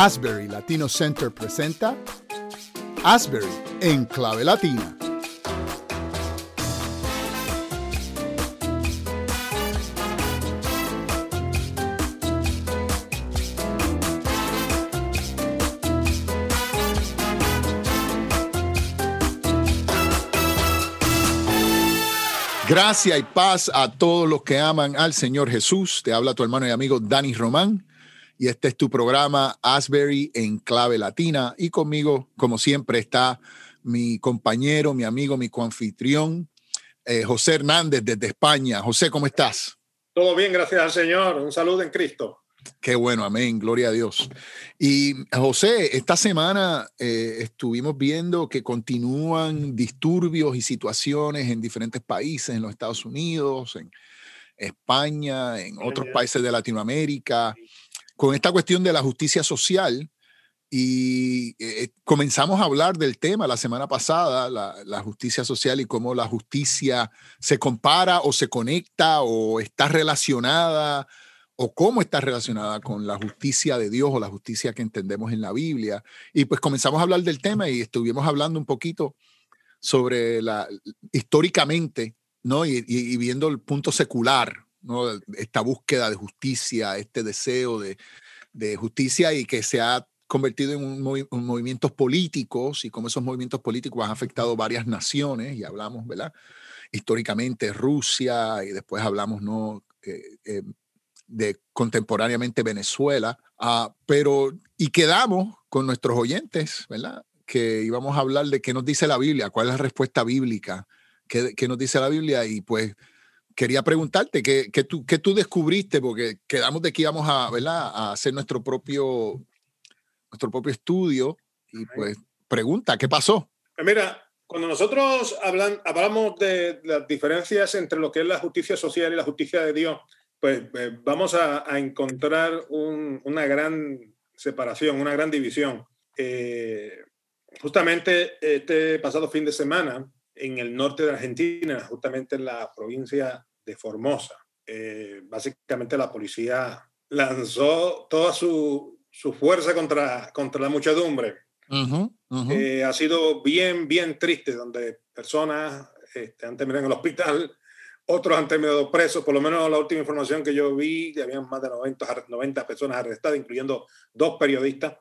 Asbury Latino Center presenta Asbury en clave latina. Gracia y paz a todos los que aman al Señor Jesús. Te habla tu hermano y amigo Dani Román y este es tu programa Asbury en clave latina. Y conmigo, como siempre, está mi compañero, mi amigo, mi coanfitrión, eh, José Hernández desde España. José, ¿cómo estás? Todo bien, gracias al Señor. Un saludo en Cristo. Qué bueno, amén, gloria a Dios. Y José, esta semana eh, estuvimos viendo que continúan disturbios y situaciones en diferentes países, en los Estados Unidos, en España, en otros países de Latinoamérica con esta cuestión de la justicia social y eh, eh, comenzamos a hablar del tema la semana pasada, la, justicia social y cómo la justicia se compara o se conecta o está relacionada o cómo está relacionada con la justicia de Dios o la justicia que entendemos en la Biblia. Y pues comenzamos a hablar del tema y estuvimos hablando un poquito sobre la históricamente, ¿no? y viendo el punto secular esta búsqueda de justicia, este deseo de, justicia y que se ha convertido en un, movimientos políticos y cómo esos movimientos políticos han afectado varias naciones y hablamos, ¿verdad? Históricamente Rusia y después hablamos, ¿no? Eh, eh, de contemporáneamente Venezuela, ah, pero y quedamos con nuestros oyentes, ¿verdad? Que íbamos a hablar de qué nos dice la Biblia, cuál es la respuesta bíblica, qué, qué nos dice la Biblia y pues quería preguntarte ¿qué, tú, qué tú descubriste, porque quedamos de que íbamos a, ¿verdad? a hacer nuestro propio, nuestro propio estudio y pues pregunta, ¿qué pasó? Pues mira, cuando nosotros hablan, hablamos de las diferencias entre lo que es la justicia social y la justicia de Dios, pues, pues vamos a, encontrar una gran separación, una gran división. Eh, justamente este pasado fin de semana, en el norte de Argentina, justamente en la provincia de Formosa. Eh, básicamente la policía lanzó toda su, su, fuerza contra, contra la muchedumbre. Eh, ha sido bien, bien triste, donde personas este, han terminado en el hospital, otros han terminado presos, por lo menos la última información que yo vi, que habían más de 90, 90 personas arrestadas, incluyendo dos periodistas.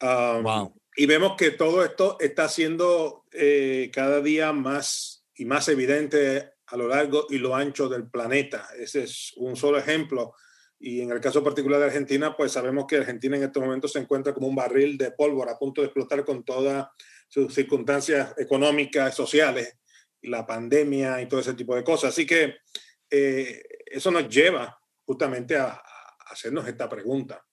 Um, y vemos que todo esto está siendo eh, cada día más y más evidente a lo largo y lo ancho del planeta. Ese es un solo ejemplo. Y en el caso particular de Argentina, pues sabemos que Argentina en estos momentos se encuentra como un barril de pólvora a punto de explotar con todas sus circunstancias económicas, sociales, la pandemia y todo ese tipo de cosas. Así que eh, eso nos lleva justamente a, hacernos esta pregunta.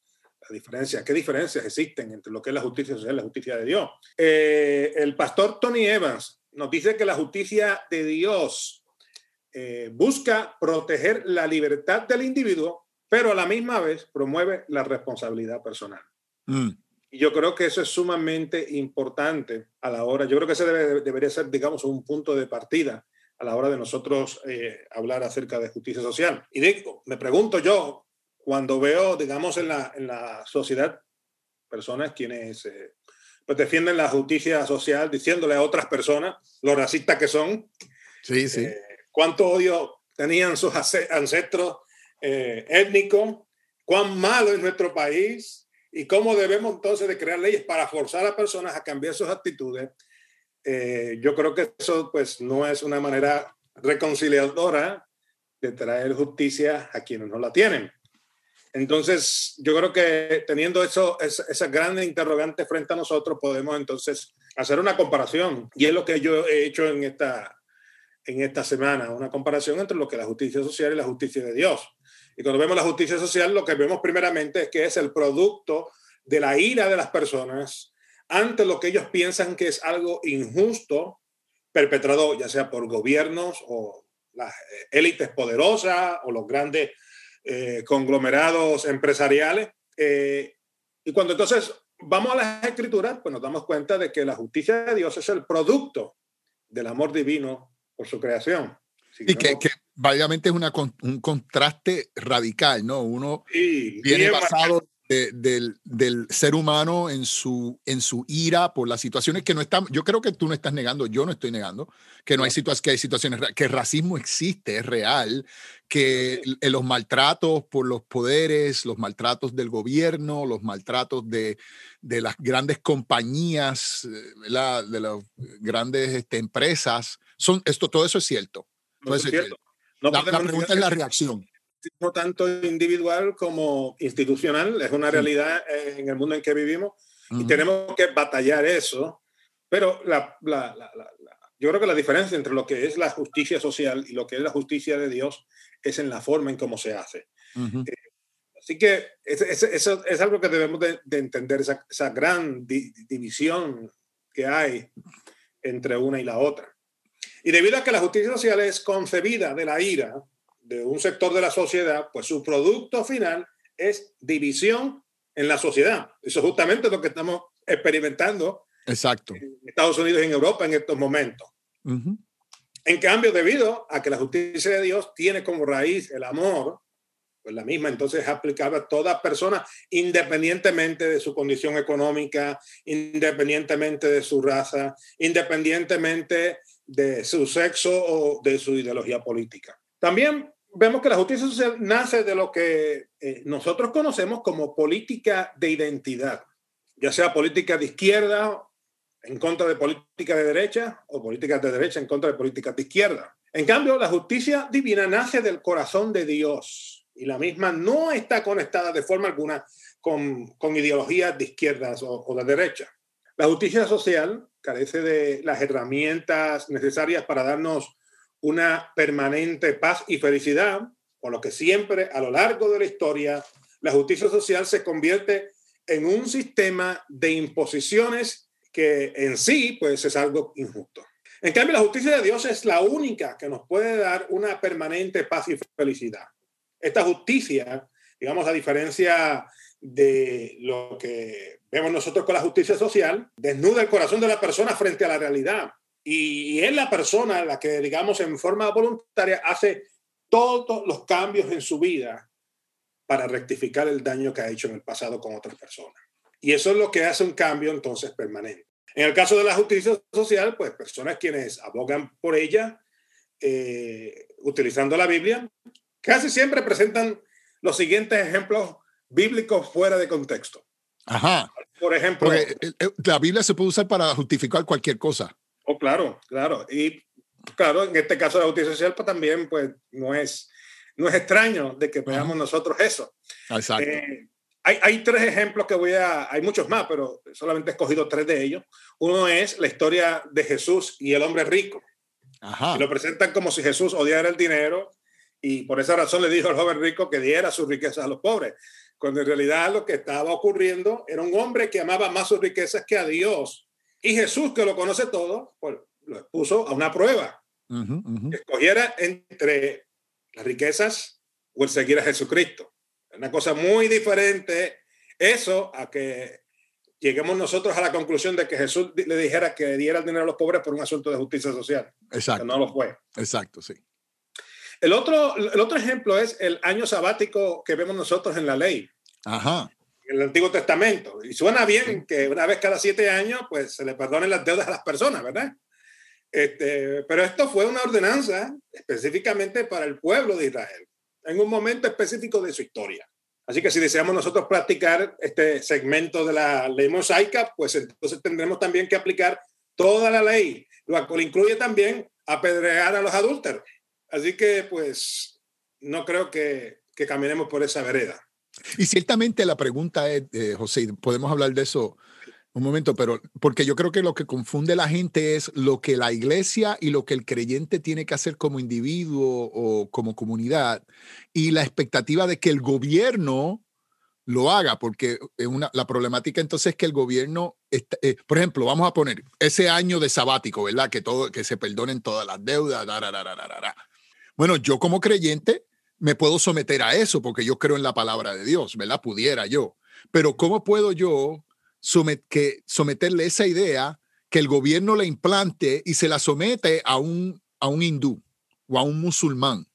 La diferencia, ¿qué diferencias existen entre lo que es la justicia social y la justicia de Dios? Eh, el pastor Tony Evans nos dice que la justicia de Dios eh, busca proteger la libertad del individuo, pero a la misma vez promueve la responsabilidad personal. Mm. Y yo creo que eso es sumamente importante a la hora, yo creo que ese debería ser, digamos, un punto de partida a la hora de nosotros eh, hablar acerca de justicia social. Y digo, me pregunto yo, cuando veo, digamos, en la, en la sociedad, personas quienes eh, pues defienden la justicia social diciéndole a otras personas, los racistas que son, sí, sí cuánto odio tenían sus ancestros eh, étnicos, cuán malo es nuestro país y cómo debemos entonces de crear leyes para forzar a personas a cambiar sus actitudes. Eh, yo creo que eso pues no es una manera reconciliadora de traer justicia a quienes no la tienen. Entonces, yo creo que teniendo eso, esa, esa gran interrogante frente a nosotros, podemos entonces hacer una comparación. Y es lo que yo he hecho en esta, en esta semana, una comparación entre lo que es la justicia social y la justicia de Dios. Y cuando vemos la justicia social, lo que vemos primeramente es que es el producto de la ira de las personas ante lo que ellos piensan que es algo injusto perpetrado ya sea por gobiernos o las élites poderosas o los grandes eh, conglomerados empresariales. Eh, y cuando entonces vamos a las escrituras, pues nos damos cuenta de que la justicia de Dios es el producto del amor divino por su creación. y que, que es una, un contraste radical, ¿no? Uno viene basado del, del, ser humano en su, en su ira por las situaciones que no están, yo creo que tú no estás negando, yo no estoy negando, que no hay situaciones, que hay situaciones, que el racismo existe, es real, que los maltratos por los poderes, los maltratos del gobierno, los maltratos de, de las grandes compañías, de las grandes este, empresas, son, esto, todo eso es cierto. la, pregunta es la reacción no tanto individual como institucional, es una realidad en el mundo en que vivimos y tenemos que batallar eso, pero la, la, la, yo creo que la diferencia entre lo que es la justicia social y lo que es la justicia de Dios es en la forma en cómo se hace. Eh, así que eso es, es, algo que debemos de, entender, esa, esa gran división que hay entre una y la otra. Y debido a que la justicia social es concebida de la ira, de un sector de la sociedad, pues su producto final es división en la sociedad. Eso es justamente lo que estamos experimentando Exacto. en Estados Unidos y en Europa en estos momentos. En cambio, debido a que la justicia de Dios tiene como raíz el amor, pues la misma entonces es aplicable a toda persona independientemente de su condición económica, independientemente de su raza, independientemente de su sexo o de su ideología política. También vemos que la justicia social nace de lo que eh, nosotros conocemos como política de identidad, ya sea política de izquierda en contra de política de derecha o políticas de derecha en contra de políticas de izquierda. En cambio, la justicia divina nace del corazón de Dios y la misma no está conectada de forma alguna con, con ideologías de izquierdas o, o de derecha. La justicia social carece de las herramientas necesarias para darnos una permanente paz y felicidad, por lo que siempre a lo largo de la historia la justicia social se convierte en un sistema de imposiciones que en sí pues es algo injusto. En cambio, la justicia de Dios es la única que nos puede dar una permanente paz y felicidad. Esta justicia, digamos, a diferencia de lo que vemos nosotros con la justicia social, desnuda el corazón de la persona frente a la realidad y, es la persona la que, digamos, en forma voluntaria hace todos los cambios en su vida para rectificar el daño que ha hecho en el pasado con otras personas. Y eso es lo que hace un cambio entonces permanente. En el caso de la justicia social, pues personas quienes abogan por ella, eh, utilizando la Biblia, casi siempre presentan los siguientes ejemplos bíblicos fuera de contexto. Ajá. Por ejemplo, eh, eh, la Biblia se puede usar para justificar cualquier cosa. Oh, claro, claro. Y claro, en este caso de la justicia social, pues también pues, no, es, no es extraño de que veamos nosotros eso. Exacto. Eh, hay, hay, tres ejemplos que voy a, hay muchos más, pero solamente he escogido tres de ellos. Uno es la historia de Jesús y el hombre rico. Ajá. lo presentan como si Jesús odiara el dinero y por esa razón le dijo al joven rico que diera sus riquezas a los pobres, cuando en realidad lo que estaba ocurriendo era un hombre que amaba más sus riquezas que a Dios y Jesús, que lo conoce todo, pues lo puso a una prueba. Escogiera entre las riquezas o el seguir a Jesucristo. Una cosa muy diferente eso a que lleguemos nosotros a la conclusión de que Jesús le dijera que diera el dinero a los pobres por un asunto de justicia social. Exacto. no lo fue. Exacto, sí. El otro, el otro ejemplo es el año sabático que vemos nosotros en la ley. Ajá en el Antiguo Testamento. Y suena bien que una vez cada siete años, pues se le perdonen las deudas a las personas, ¿verdad? Este, pero esto fue una ordenanza específicamente para el pueblo de Israel, en un momento específico de su historia. Así que si deseamos nosotros practicar este segmento de la ley mosaica, pues entonces tendremos también que aplicar toda la ley, lo cual incluye también apedrear a los adúlteros. Así que pues no creo que, caminemos por esa vereda. Y ciertamente la pregunta es, eh, José, podemos hablar de eso un momento, pero porque yo creo que lo que confunde a la gente es lo que la iglesia y lo que el creyente tiene que hacer como individuo o como comunidad y la expectativa de que el gobierno lo haga, porque la problemática entonces es que el gobierno, eh, por ejemplo, vamos a poner ese año de sabático, ¿verdad? Que, todo, que se perdonen todas las deudas. Bueno, yo como creyente me puedo someter a eso porque yo creo en la palabra de Dios, ¿verdad? Pudiera yo. Pero ¿cómo puedo yo que someterle esa idea que el gobierno le implante y se la somete a un, a un hindú o a un musulmán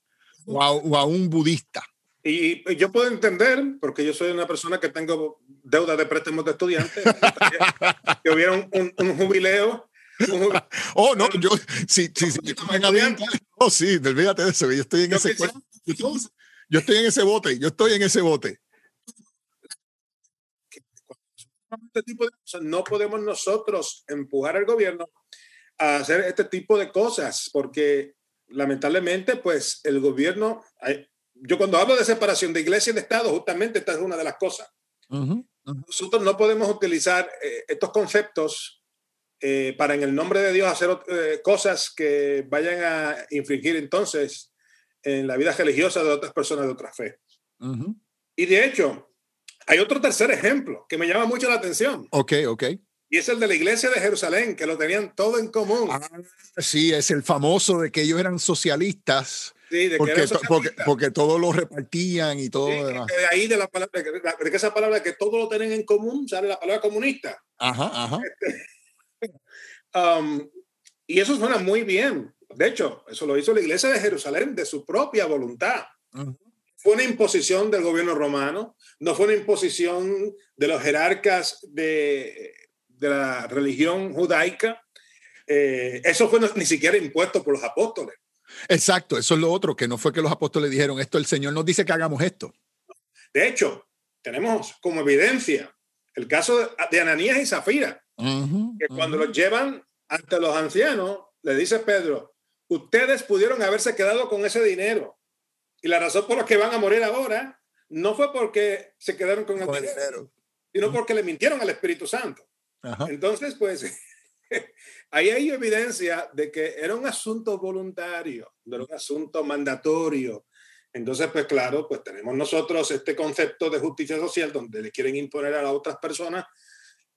o a, un budista? Y, yo puedo entender, porque yo soy una persona que tengo deuda de préstamos de estudiantes, que hubiera un, un, jubileo. oh, no, yo, sí, sí, sí, yo oh, sí, olvídate de eso, yo estoy en ese, yo estoy en ese bote, yo estoy en ese bote. Este tipo de cosas, no podemos nosotros empujar al gobierno a hacer este tipo de cosas, porque lamentablemente, pues el gobierno, yo cuando hablo de separación de iglesia y de Estado, justamente esta es una de las cosas. Nosotros no podemos utilizar eh, estos conceptos eh, para en el nombre de Dios hacer eh, cosas que vayan a infringir entonces en la vida religiosa de otras personas de otra fe. Y de hecho, hay otro tercer ejemplo que me llama mucho la atención. Ok, ok. Y es el de la iglesia de Jerusalén, que lo tenían todo en común. Ah, sí, es el famoso de que ellos eran socialistas. Sí, de porque, que porque, porque, todo lo repartían y todo lo demás. De ahí de la palabra, de, que esa palabra que todo lo tienen en común, sale la palabra comunista. Ajá, ajá. Um, y eso suena muy bien. De hecho, eso lo hizo la iglesia de Jerusalén de su propia voluntad. Fue una imposición del gobierno romano, no fue una imposición de los jerarcas de de la religión judaica, eh, eso fue ni siquiera impuesto por los apóstoles. Exacto, eso es lo otro, que no fue que los apóstoles dijeron esto, el Señor nos dice que hagamos esto. De hecho, tenemos como evidencia el caso de Ananías y Zafira, que cuando los llevan ante los ancianos, le dice Pedro, ustedes pudieron haberse quedado con ese dinero. Y la razón por la que van a morir ahora no fue porque se quedaron con, el, dinero, sino porque le mintieron al Espíritu Santo. Entonces, pues, ahí hay evidencia de que era un asunto voluntario, de un asunto mandatorio. Entonces, pues claro, pues tenemos nosotros este concepto de justicia social donde le quieren imponer a las otras personas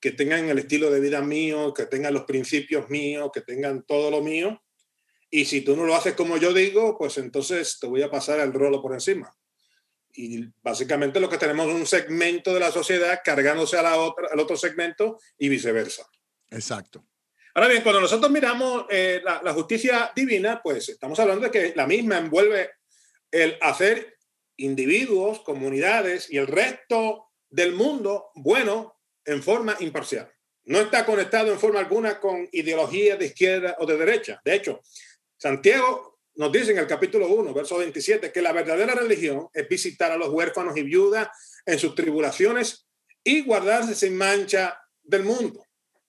que tengan el estilo de vida mío, que tengan los principios míos, que tengan todo lo mío. Y si tú no lo haces como yo digo, pues entonces te voy a pasar el rolo por encima y básicamente lo que tenemos es un segmento de la sociedad cargándose a la otra, al otro segmento y viceversa. Exacto. Ahora bien, cuando nosotros miramos eh, la, la, justicia divina, pues estamos hablando de que la misma envuelve el hacer individuos, comunidades y el resto del mundo bueno en forma imparcial. No está conectado en forma alguna con ideologías de izquierda o de derecha. De hecho, Santiago nos dice en el capítulo 1, verso 27, que la verdadera religión es visitar a los huérfanos y viudas en sus tribulaciones y guardarse sin mancha del mundo.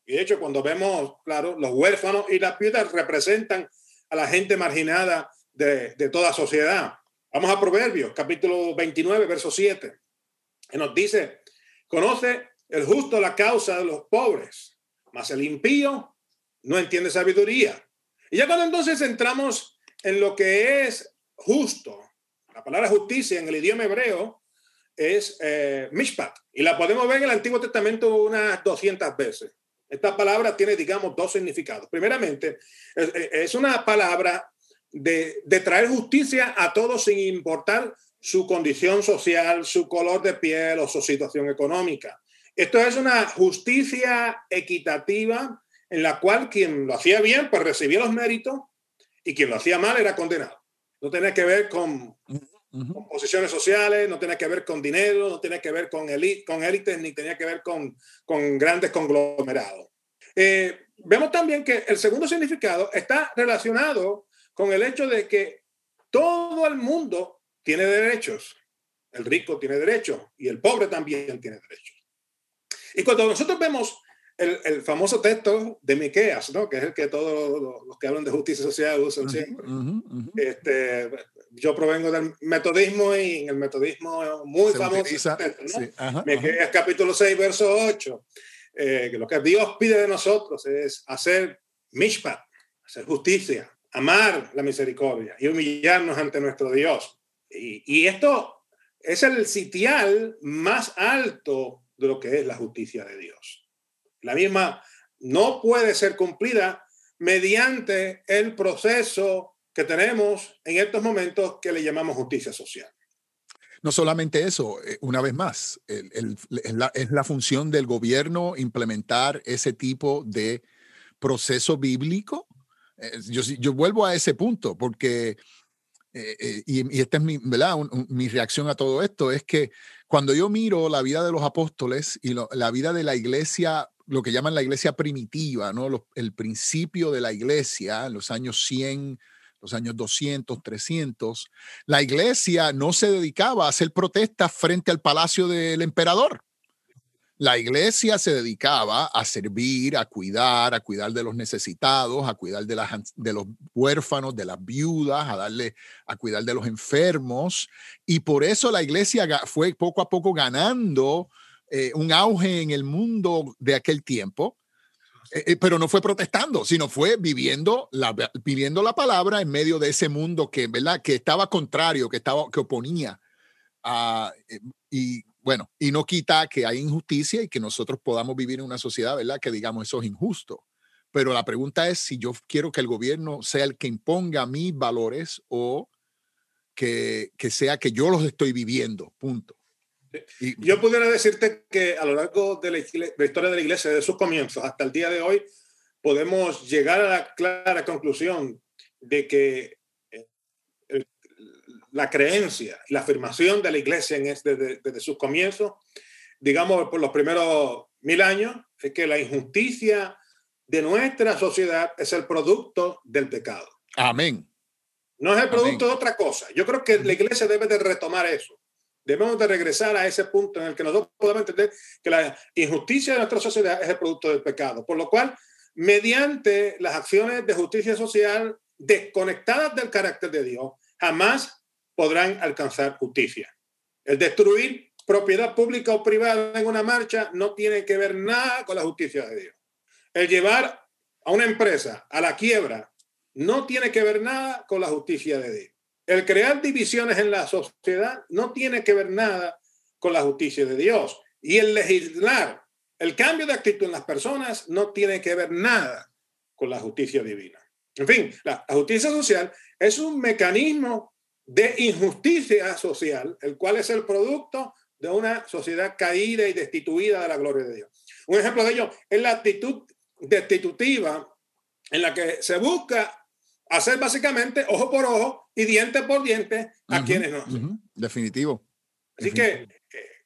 Y de hecho, cuando vemos, claro, los huérfanos y las viudas representan a la gente marginada de, de toda sociedad. Vamos a Proverbios, capítulo 29, verso 7, que nos dice, conoce el justo la causa de los pobres, mas el impío no entiende sabiduría. Y ya cuando entonces entramos en lo que es justo. La palabra justicia en el idioma hebreo es eh, mishpat y la podemos ver en el Antiguo Testamento unas 200 veces. Esta palabra tiene, digamos, dos significados. Primeramente, es, una palabra de, de traer justicia a todos sin importar su condición social, su color de piel o su situación económica. Esto es una justicia equitativa en la cual quien lo hacía bien, pues recibía los méritos y quien lo hacía mal era condenado. No tenía que ver con, posiciones sociales, no tenía que ver con dinero, no tenía que ver con, con élites, ni tenía que ver con, con grandes conglomerados. Eh, vemos también que el segundo significado está relacionado con el hecho de que todo el mundo tiene derechos. El rico tiene derechos y el pobre también tiene derechos. Y cuando nosotros vemos el, famoso texto de Miqueas, ¿no? que es el que todos los, que hablan de justicia social usan siempre. este, yo provengo del metodismo y en el metodismo muy famoso ¿no? Miqueas capítulo 6, verso 8, eh, que lo que Dios pide de nosotros es hacer mishpat, hacer justicia, amar la misericordia y humillarnos ante nuestro Dios. Y, y esto es el sitial más alto de lo que es la justicia de Dios. La misma no puede ser cumplida mediante el proceso que tenemos en estos momentos que le llamamos justicia social. No solamente eso, eh, una vez más, es, la, función del gobierno implementar ese tipo de proceso bíblico. Eh, yo, yo vuelvo a ese punto porque y, esta es mi, ¿verdad? mi reacción a todo esto, es que cuando yo miro la vida de los apóstoles y la vida de la iglesia, lo que llaman la iglesia primitiva, ¿no? el principio de la iglesia, los años 100, los años 200, 300, la iglesia no se dedicaba a hacer protestas frente al palacio del emperador. La iglesia se dedicaba a servir, a cuidar, a cuidar de los necesitados, a cuidar de, los huérfanos, de las viudas, a darle, a cuidar de los enfermos. Y por eso la iglesia fue poco a poco ganando eh, un auge en el mundo de aquel tiempo eh, eh, pero no fue protestando, sino fue viviendo la, viviendo la palabra en medio de ese mundo que, ¿verdad? que estaba contrario, que, estaba, que oponía. a y bueno, y no quita que hay injusticia y que nosotros podamos vivir en una sociedad ¿verdad? que digamos eso es injusto. Pero la pregunta es si yo quiero que el gobierno sea el que imponga mis valores o que, que sea que yo los estoy viviendo, punto. Yo pudiera decirte que a lo largo de la, historia de la iglesia, de sus comienzos hasta el día de hoy, podemos llegar a la clara conclusión de que la creencia, la afirmación de la iglesia en este, desde, sus comienzos, digamos por los primeros mil años, es que la injusticia de nuestra sociedad es el producto del pecado. Amén. No es el producto de otra cosa. Yo creo que la iglesia debe de retomar eso debemos de regresar a ese punto en el que nosotros podemos entender que la injusticia de nuestra sociedad es el producto del pecado. Por lo cual, mediante las acciones de justicia social desconectadas del carácter de Dios, jamás podrán alcanzar justicia. El destruir propiedad pública o privada en una marcha no tiene que ver nada con la justicia de Dios. El llevar a una empresa a la quiebra no tiene que ver nada con la justicia de Dios. El crear divisiones en la sociedad no tiene que ver nada con la justicia de Dios. Y el legislar, el cambio de actitud en las personas no tiene que ver nada con la justicia divina. En fin, la, justicia social es un mecanismo de injusticia social, el cual es el producto de una sociedad caída y destituida de la gloria de Dios. Un ejemplo de ello es la actitud destitutiva en la que se busca hacer básicamente ojo por ojo y diente por diente a quienes no. Definitivo. Así que eh,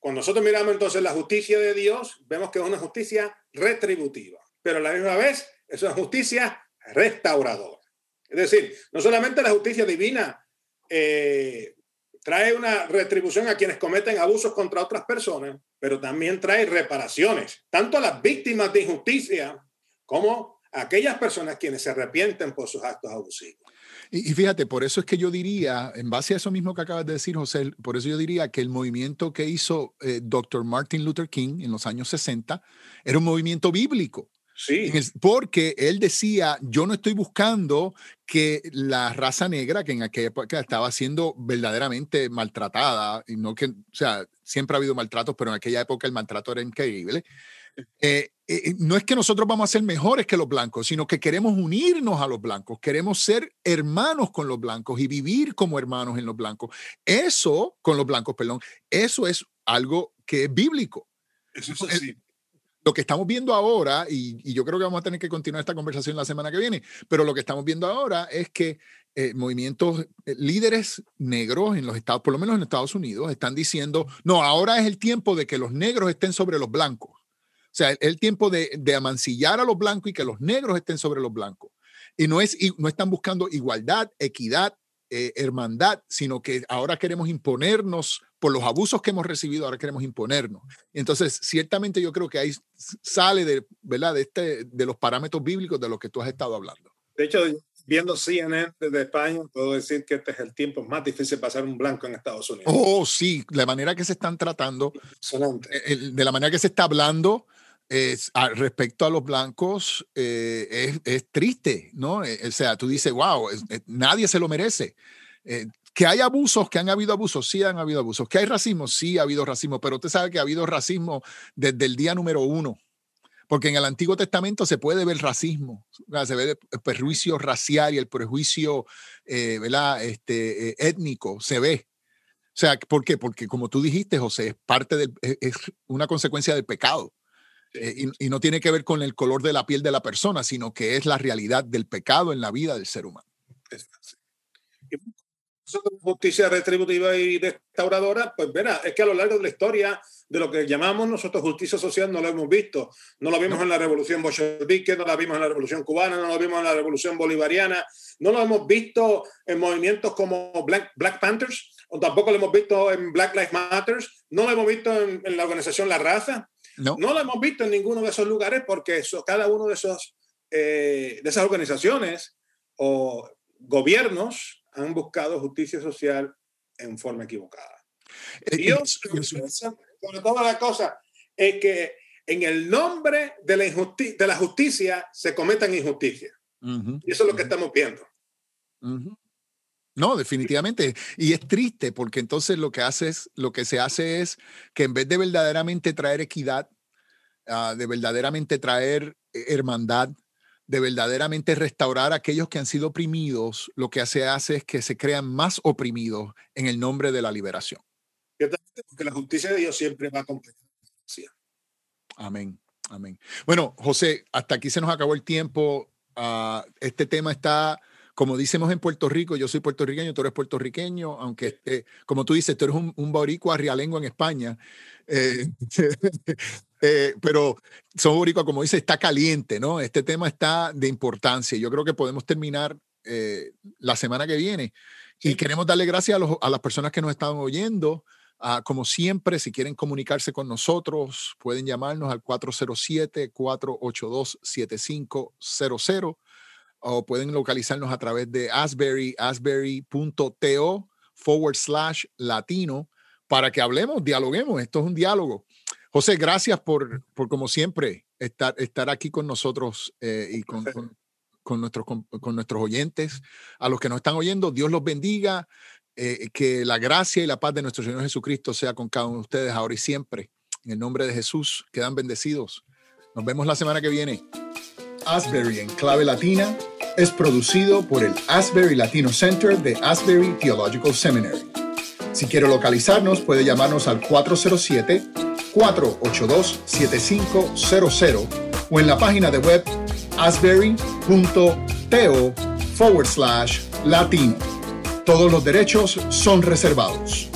cuando nosotros miramos entonces la justicia de Dios, vemos que es una justicia retributiva, pero a la misma vez es una justicia restauradora. Es decir, no solamente la justicia divina eh, trae una retribución a quienes cometen abusos contra otras personas, pero también trae reparaciones, tanto a las víctimas de injusticia como aquellas personas quienes se arrepienten por sus actos abusivos. Y, fíjate, por eso es que yo diría, en base a eso mismo que acabas de decir, José, por eso yo diría que el movimiento que hizo eh, Dr. Martin Luther King en los años 60 era un movimiento bíblico. Sí. Porque él decía, yo no estoy buscando que la raza negra, que en aquella época estaba siendo verdaderamente maltratada, y no que, o sea, siempre ha habido maltratos, pero en aquella época el maltrato era increíble. Eh, eh, eh, no es que nosotros vamos a ser mejores que los blancos, sino que queremos unirnos a los blancos, queremos ser hermanos con los blancos y vivir como hermanos en los blancos. Eso, con los blancos, perdón, eso es algo que es bíblico. Eso es así. Lo que estamos viendo ahora, y, yo creo que vamos a tener que continuar esta conversación la semana que viene, pero lo que estamos viendo ahora es que movimientos, líderes negros en los Estados, por lo menos en Estados Unidos, están diciendo, no, ahora es el tiempo de que los negros estén sobre los blancos. O sea, el tiempo de, amancillar a los blancos y que los negros estén sobre los blancos. Y no, es, no están buscando igualdad, equidad, eh, hermandad, sino que ahora queremos imponernos por los abusos que hemos recibido, ahora queremos imponernos. Entonces, ciertamente yo creo que ahí sale de, ¿verdad? de, este, de los parámetros bíblicos de los que tú has estado hablando. De hecho, viendo CNN desde España, puedo decir que este es el tiempo más difícil pasar un blanco en Estados Unidos. Oh, sí, la manera que se están tratando, eh, de la manera que se está hablando, es, respecto a los blancos eh, es, triste, ¿no? Eh, o sea, tú dices, wow, nadie se lo merece. Que hay abusos, que han habido abusos, sí han habido abusos. Que hay racismo, sí ha habido racismo, pero usted sabe que ha habido racismo desde el día número uno. Porque en el Antiguo Testamento se puede ver racismo, se ve el prejuicio racial y el prejuicio ¿verdad? Este, étnico, se ve. O sea, ¿por qué? Porque como tú dijiste, José, es parte del, es una consecuencia del pecado. Eh, y, no tiene que ver con el color de la piel de la persona, sino que es la realidad del pecado en la vida del ser humano. Justicia retributiva y restauradora, pues verá, es que a lo largo de la historia de lo que llamamos nosotros justicia social no lo hemos visto. No lo vimos en la revolución bolchevique, no la vimos en la revolución cubana, no lo vimos en la revolución bolivariana, no lo hemos visto en movimientos como Black, Black Panthers, o tampoco lo hemos visto en Black Lives Matter, no lo hemos visto en, la organización La Raza, no. no. lo hemos visto en ninguno de esos lugares porque eso, cada uno de, esos, eh, de esas organizaciones o gobiernos han buscado justicia social en forma equivocada. Eh, Dios, sobre toda la cosa, es que en el nombre de la, de la justicia se cometan injusticias. y eso es lo que estamos viendo. No, definitivamente. Y es triste porque entonces lo que, hace es, lo que se hace es que en vez de verdaderamente traer equidad, ah, de verdaderamente traer eh, hermandad, de verdaderamente restaurar a aquellos que han sido oprimidos, lo que se hace es que se crean más oprimidos en el nombre de la liberación. Porque la justicia de Dios siempre va a completar Amén. Amén. Bueno, José, hasta aquí se nos acabó el tiempo. Ah, este tema está, como decimos en Puerto Rico, yo soy puertorriqueño, tú eres puertorriqueño, aunque, como tú dices, tú eres un, un boricua en España. Eh, Eh, pero son boricua, como dice, está caliente, ¿no? Este tema está de importancia. Yo creo que podemos terminar eh, la semana que viene. Y queremos darle gracias a, las personas que nos están oyendo. Ah, como siempre, si quieren comunicarse con nosotros, pueden llamarnos al 407-482-7500 o pueden localizarnos a través de Asbury, asbury.to forward slash latino para que hablemos, dialoguemos. Esto es un diálogo. José, gracias por, por como siempre, estar, estar aquí con nosotros eh, y con, con, nuestros, con, nuestros oyentes. A los que nos están oyendo, Dios los bendiga. Eh, que la gracia y la paz de nuestro Señor Jesucristo sea con cada uno de ustedes ahora y siempre. En el nombre de Jesús, quedan bendecidos. Nos vemos la semana que viene. Asbury en clave latina es producido por el Asbury Latino Center de Asbury Theological Seminary. Si quiere localizarnos, puede llamarnos al 407 482-7500 o en la página de web asbury.to forward slash latino. Todos los derechos son reservados.